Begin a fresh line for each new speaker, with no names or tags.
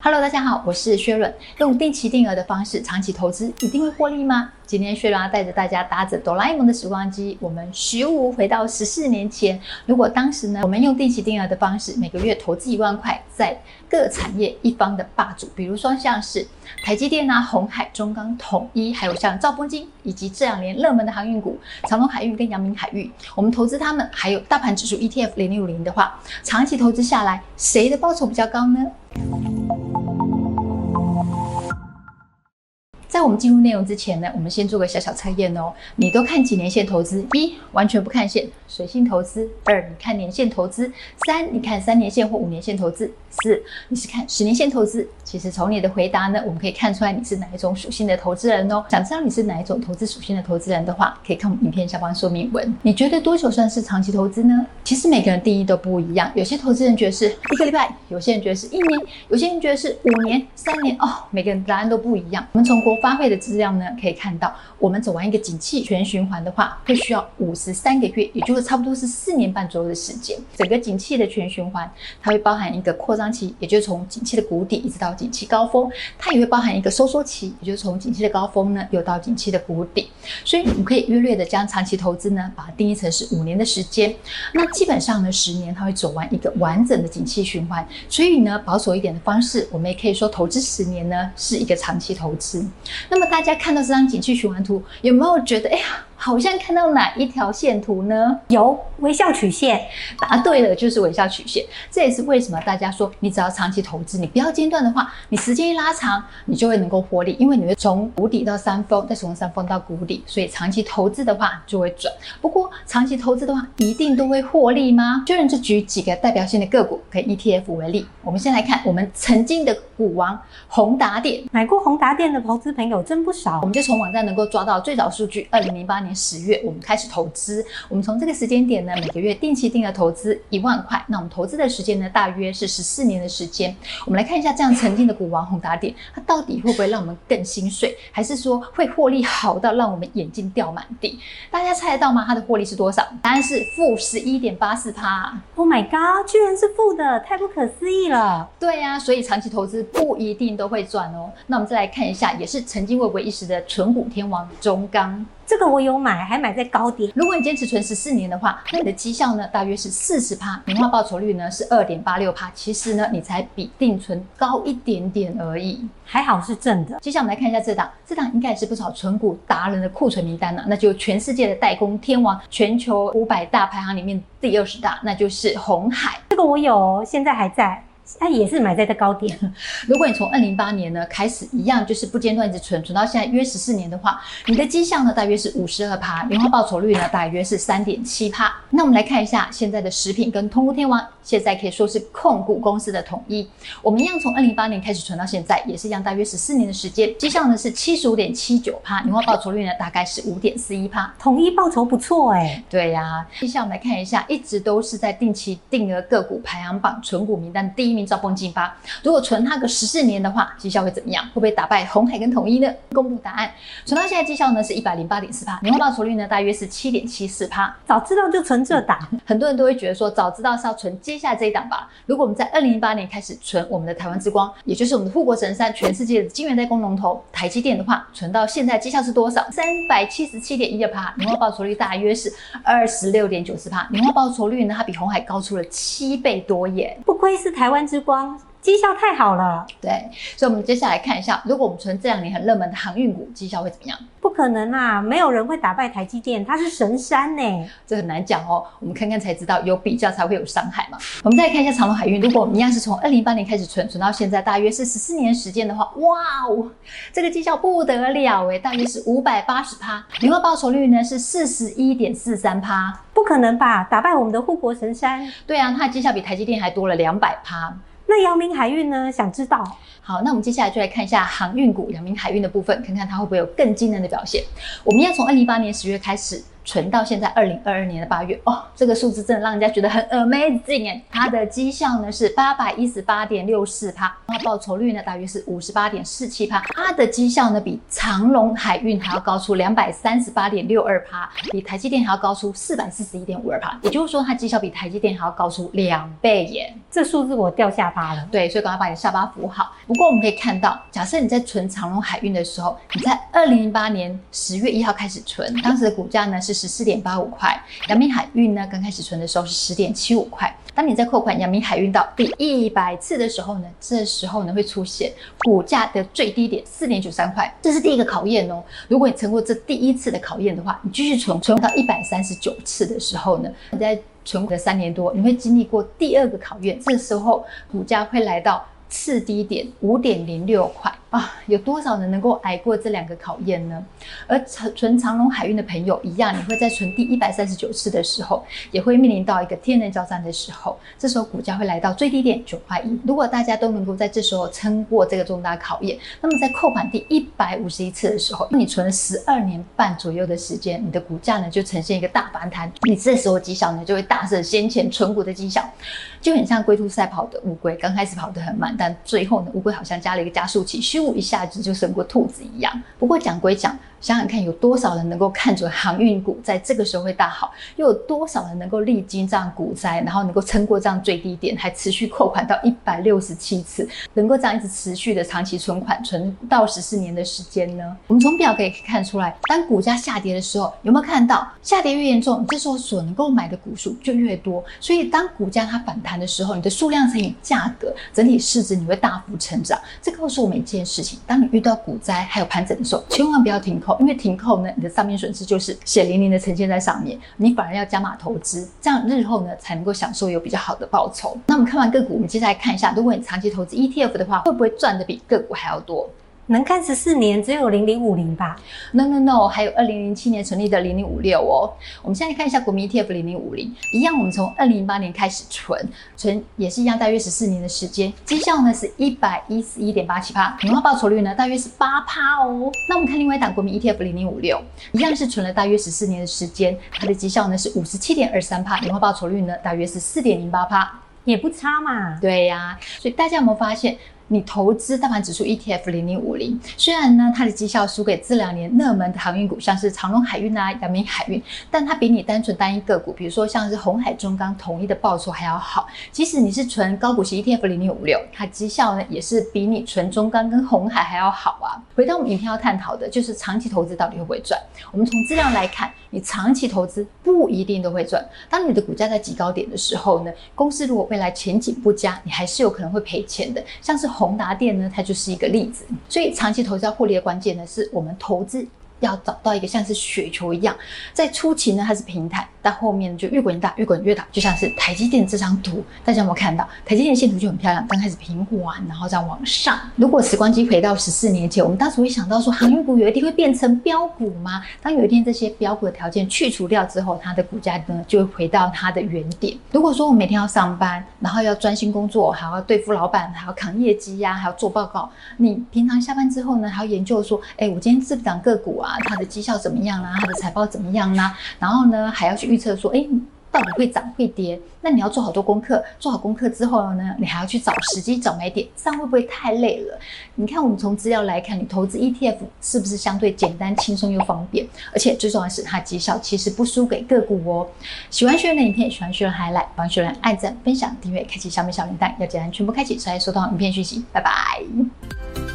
Hello，大家好，我是薛润。用定期定额的方式长期投资，一定会获利吗？今天薛润要带着大家搭着哆啦 A 梦的时光机，我们咻回到十四年前。如果当时呢，我们用定期定额的方式，每个月投资一万块，在各产业一方的霸主，比如说像是台积电啊、红海、中钢、统一，还有像兆丰金，以及这两年热门的航运股长荣海运跟阳明海运，我们投资他们，还有大盘指数 ETF 零零五零的话，长期投资下来，谁的报酬比较高呢？在我们进入内容之前呢，我们先做个小小测验哦。你都看几年线投资？一、完全不看线，随性投资；二、你看年线投资；三、你看三年线或五年线投资；四、你是看十年线投资。其实从你的回答呢，我们可以看出来你是哪一种属性的投资人哦。想知道你是哪一种投资属性的投资人的话，可以看我们影片下方说明文。你觉得多久算是长期投资呢？其实每个人定义都不一样。有些投资人觉得是一个礼拜，有些人觉得是一年，有些人觉得是五年、三年哦。每个人答案都不一样。我们从国发会的资料呢，可以看到，我们走完一个景气全循环的话，会需要五十三个月，也就是差不多是四年半左右的时间。整个景气的全循环，它会包含一个扩张期，也就是从景气的谷底一直到景气高峰；它也会包含一个收缩期，也就是从景气的高峰呢，又到景气的谷底。所以，我们可以约略的将长期投资呢，把它定义成是五年的时间。那基本上呢，十年它会走完一个完整的景气循环。所以呢，保守一点的方式，我们也可以说，投资十年呢，是一个长期投资。那么大家看到这张景区循环图，有没有觉得，哎呀，好像看到哪一条线图呢？
有微笑曲线，
答对了，就是微笑曲线。这也是为什么大家说，你只要长期投资，你不要间断的话，你时间一拉长，你就会能够获利，因为你会从谷底到山峰，再从山峰到谷底，所以长期投资的话就会赚。不过长期投资的话，一定都会获利吗？就让这举几个代表性的个股跟 ETF 为例，我们先来看我们曾经的股王宏达电，
买过宏达电的投资朋友真不少。
我们就从网站能够抓到最早数据，二零零八年。十月，我们开始投资。我们从这个时间点呢，每个月定期定额投资一万块。那我们投资的时间呢，大约是十四年的时间。我们来看一下，这样曾经的股王宏达电，它到底会不会让我们更心碎，还是说会获利好到让我们眼睛掉满地？大家猜得到吗？它的获利是多少？答案是负十一点八四趴。
Oh my god，居然是负的，太不可思议了。
对呀、啊，所以长期投资不一定都会赚哦。那我们再来看一下，也是曾经微微一时的纯股天王中钢。
这个我有买，还买在高点。
如果你坚持存十四年的话，那你的绩效呢，大约是四十趴，年化报酬率呢是二点八六趴。其实呢，你才比定存高一点点而已，
还好是正的。
接下来我们来看一下这档，这档应该也是不少存股达人的库存名单了，那就全世界的代工天王，全球五百大排行里面第二十大，那就是红海。
这个我有，现在还在。它也是买在这高点。
如果你从二零零八年呢开始一样，就是不间断一直存，存到现在约十四年的话，你的绩效呢大约是五十二趴，年化报酬率呢大约是三点七趴。那我们来看一下现在的食品跟通过天王，现在可以说是控股公司的统一。我们一样从二零零八年开始存到现在，也是一样大约十四年的时间，绩效呢是七十五点七九趴，年化报酬率呢大概是五点四一趴。
统一报酬不错哎、欸。
对呀、啊，接下来我们来看一下，一直都是在定期定额个股排行榜存股名单第一名。兆丰金发，如果存它个十四年的话，绩效会怎么样？会不会打败红海跟统一呢？公布答案，存到现在绩效呢是一百零八点四趴，年化报酬率呢大约是七点七四趴。
早知道就存这档，
很多人都会觉得说，早知道是要存接下来这一档吧。如果我们在二零零八年开始存我们的台湾之光，也就是我们的护国神山，全世界的晶圆代工龙头台积电的话，存到现在绩效是多少？三百七十七点一二趴，年化报酬率大约是二十六点九四趴，年化报酬率呢它比红海高出了七倍多耶，
不愧是台湾之光。绩效太好了，
对，所以我们接下来看一下，如果我们存这两年很热门的航运股，绩效会怎么样？
不可能啊，没有人会打败台积电，它是神山呢，这
很难讲哦。我们看看才知道，有比较才会有伤害嘛。我们再来看一下长隆海运，如果我们一样是从二零一八年开始存，存到现在大约是十四年时间的话，哇哦，这个绩效不得了诶，大约是五百八十趴，年化报酬率呢是四十一点四三趴，
不可能吧？打败我们的护国神山？
对啊，它的绩效比台积电还多了两百趴。
那阳明海运呢？想知道？
好，那我们接下来就来看一下航运股阳明海运的部分，看看它会不会有更惊人的表现。我们要从二零一八年十月开始。存到现在二零二二年的八月。哦，这个数字真的让人家觉得很 amazing 哎，它的绩效呢是八百一十八点六四趴，然后报酬率呢大约是五十八点四七趴，它的绩效呢比长荣海运还要高出两百三十八点六二趴，比台积电还要高出四百四十一点五二趴，也就是说它绩效比台积电还要高出两倍耶，
这数字我掉下巴了。
对，所以赶快把你的下巴扶好。不过我们可以看到，假设你在存长荣海运的时候，你在二零零八年十月一号开始存，当时的股价呢是十四点八五块，阳明海运呢刚开始存的时候是十点七五块。当你在扣款阳明海运到第一百次的时候呢，这时候呢会出现股价的最低点四点九三块，这是第一个考验哦。如果你撑过这第一次的考验的话，你继续存，存到一百三十九次的时候呢，你在存股的三年多，你会经历过第二个考验，这时候股价会来到次低点五点零六块。啊，有多少人能够挨过这两个考验呢？而存存长隆海运的朋友一样，你会在存第一百三十九次的时候，也会面临到一个天人交战的时候。这时候股价会来到最低点九块一。如果大家都能够在这时候撑过这个重大考验，那么在扣款第一百五十一次的时候，那你存了十二年半左右的时间，你的股价呢就呈现一个大反弹。你这时候绩效呢就会大胜先前存股的绩效，就很像龟兔赛跑的乌龟，刚开始跑得很慢，但最后呢乌龟好像加了一个加速器，咻一下子就胜过兔子一样。不过讲归讲。想想看，有多少人能够看准航运股在这个时候会大好？又有多少人能够历经这样股灾，然后能够撑过这样最低点，还持续扣款到一百六十七次，能够这样一直持续的长期存款，存到十四年的时间呢？我们从表可以看出来，当股价下跌的时候，有没有看到下跌越严重，这时候所能够买的股数就越多。所以当股价它反弹的时候，你的数量乘以价格，整体市值你会大幅成长。这告诉我们一件事情：当你遇到股灾还有盘整的时候，千万不要停。因为停扣呢，你的账面损失就是血淋淋的呈现在上面，你反而要加码投资，这样日后呢才能够享受有比较好的报酬。那我们看完个股，我们接下来看一下，如果你长期投资 ETF 的话，会不会赚的比个股还要多？
能看十四年，只有零零五零吧
？No No No，还有二零零七年成立的零零五六哦。我们现在看一下国民 ETF 零零五零，一样，我们从二零零八年开始存，存也是一样，大约十四年的时间，绩效呢是一百一十一点八七趴，年化报酬率呢大约是八趴哦。那我们看另外一档国民 ETF 零零五六，一样是存了大约十四年的时间，它的绩效呢是五十七点二三趴，年化报酬率呢大约是四点零八趴，
也不差嘛。
对呀、啊，所以大家有没有发现？你投资大盘指数 ETF 零零五零，虽然呢它的绩效输给这两年热门的航运股，像是长隆海运啊、阳明海运，但它比你单纯单一个股，比如说像是红海中钢统一的报酬还要好。即使你是存高股息 ETF 零零五六，它绩效呢也是比你存中钢跟红海还要好啊。回到我们影片要探讨的，就是长期投资到底会不会赚？我们从资料来看，你长期投资不一定都会赚。当你的股价在极高点的时候呢，公司如果未来前景不佳，你还是有可能会赔钱的，像是。宏达电呢，它就是一个例子。所以长期投资要获利的关键呢，是我们投资。要找到一个像是雪球一样，在初期呢它是平坦，但后面就越滚越大，越滚越大，就像是台积电这张图，大家有没有看到？台积电线图就很漂亮，刚开始平缓，然后再往上。如果时光机回到十四年前，我们当时会想到说，航运股有一天会变成标股吗？当有一天这些标股的条件去除掉之后，它的股价呢就会回到它的原点。如果说我每天要上班，然后要专心工作，还要对付老板，还要扛业绩呀，还要做报告，你平常下班之后呢，还要研究说，哎，我今天这档个股啊。啊，它的绩效怎么样啊？它的财报怎么样呢？然后呢，还要去预测说，哎，到底会涨会跌？那你要做好多功课，做好功课之后呢，你还要去找时机、找买点，这样会不会太累了？你看，我们从资料来看，你投资 ETF 是不是相对简单、轻松又方便？而且最重要的是，它绩效其实不输给个股哦。喜欢学员的影片，喜欢学员还来帮学员按赞、分享、订阅、开启小米小铃铛，要简单全部开启，才收到影片讯息。拜拜。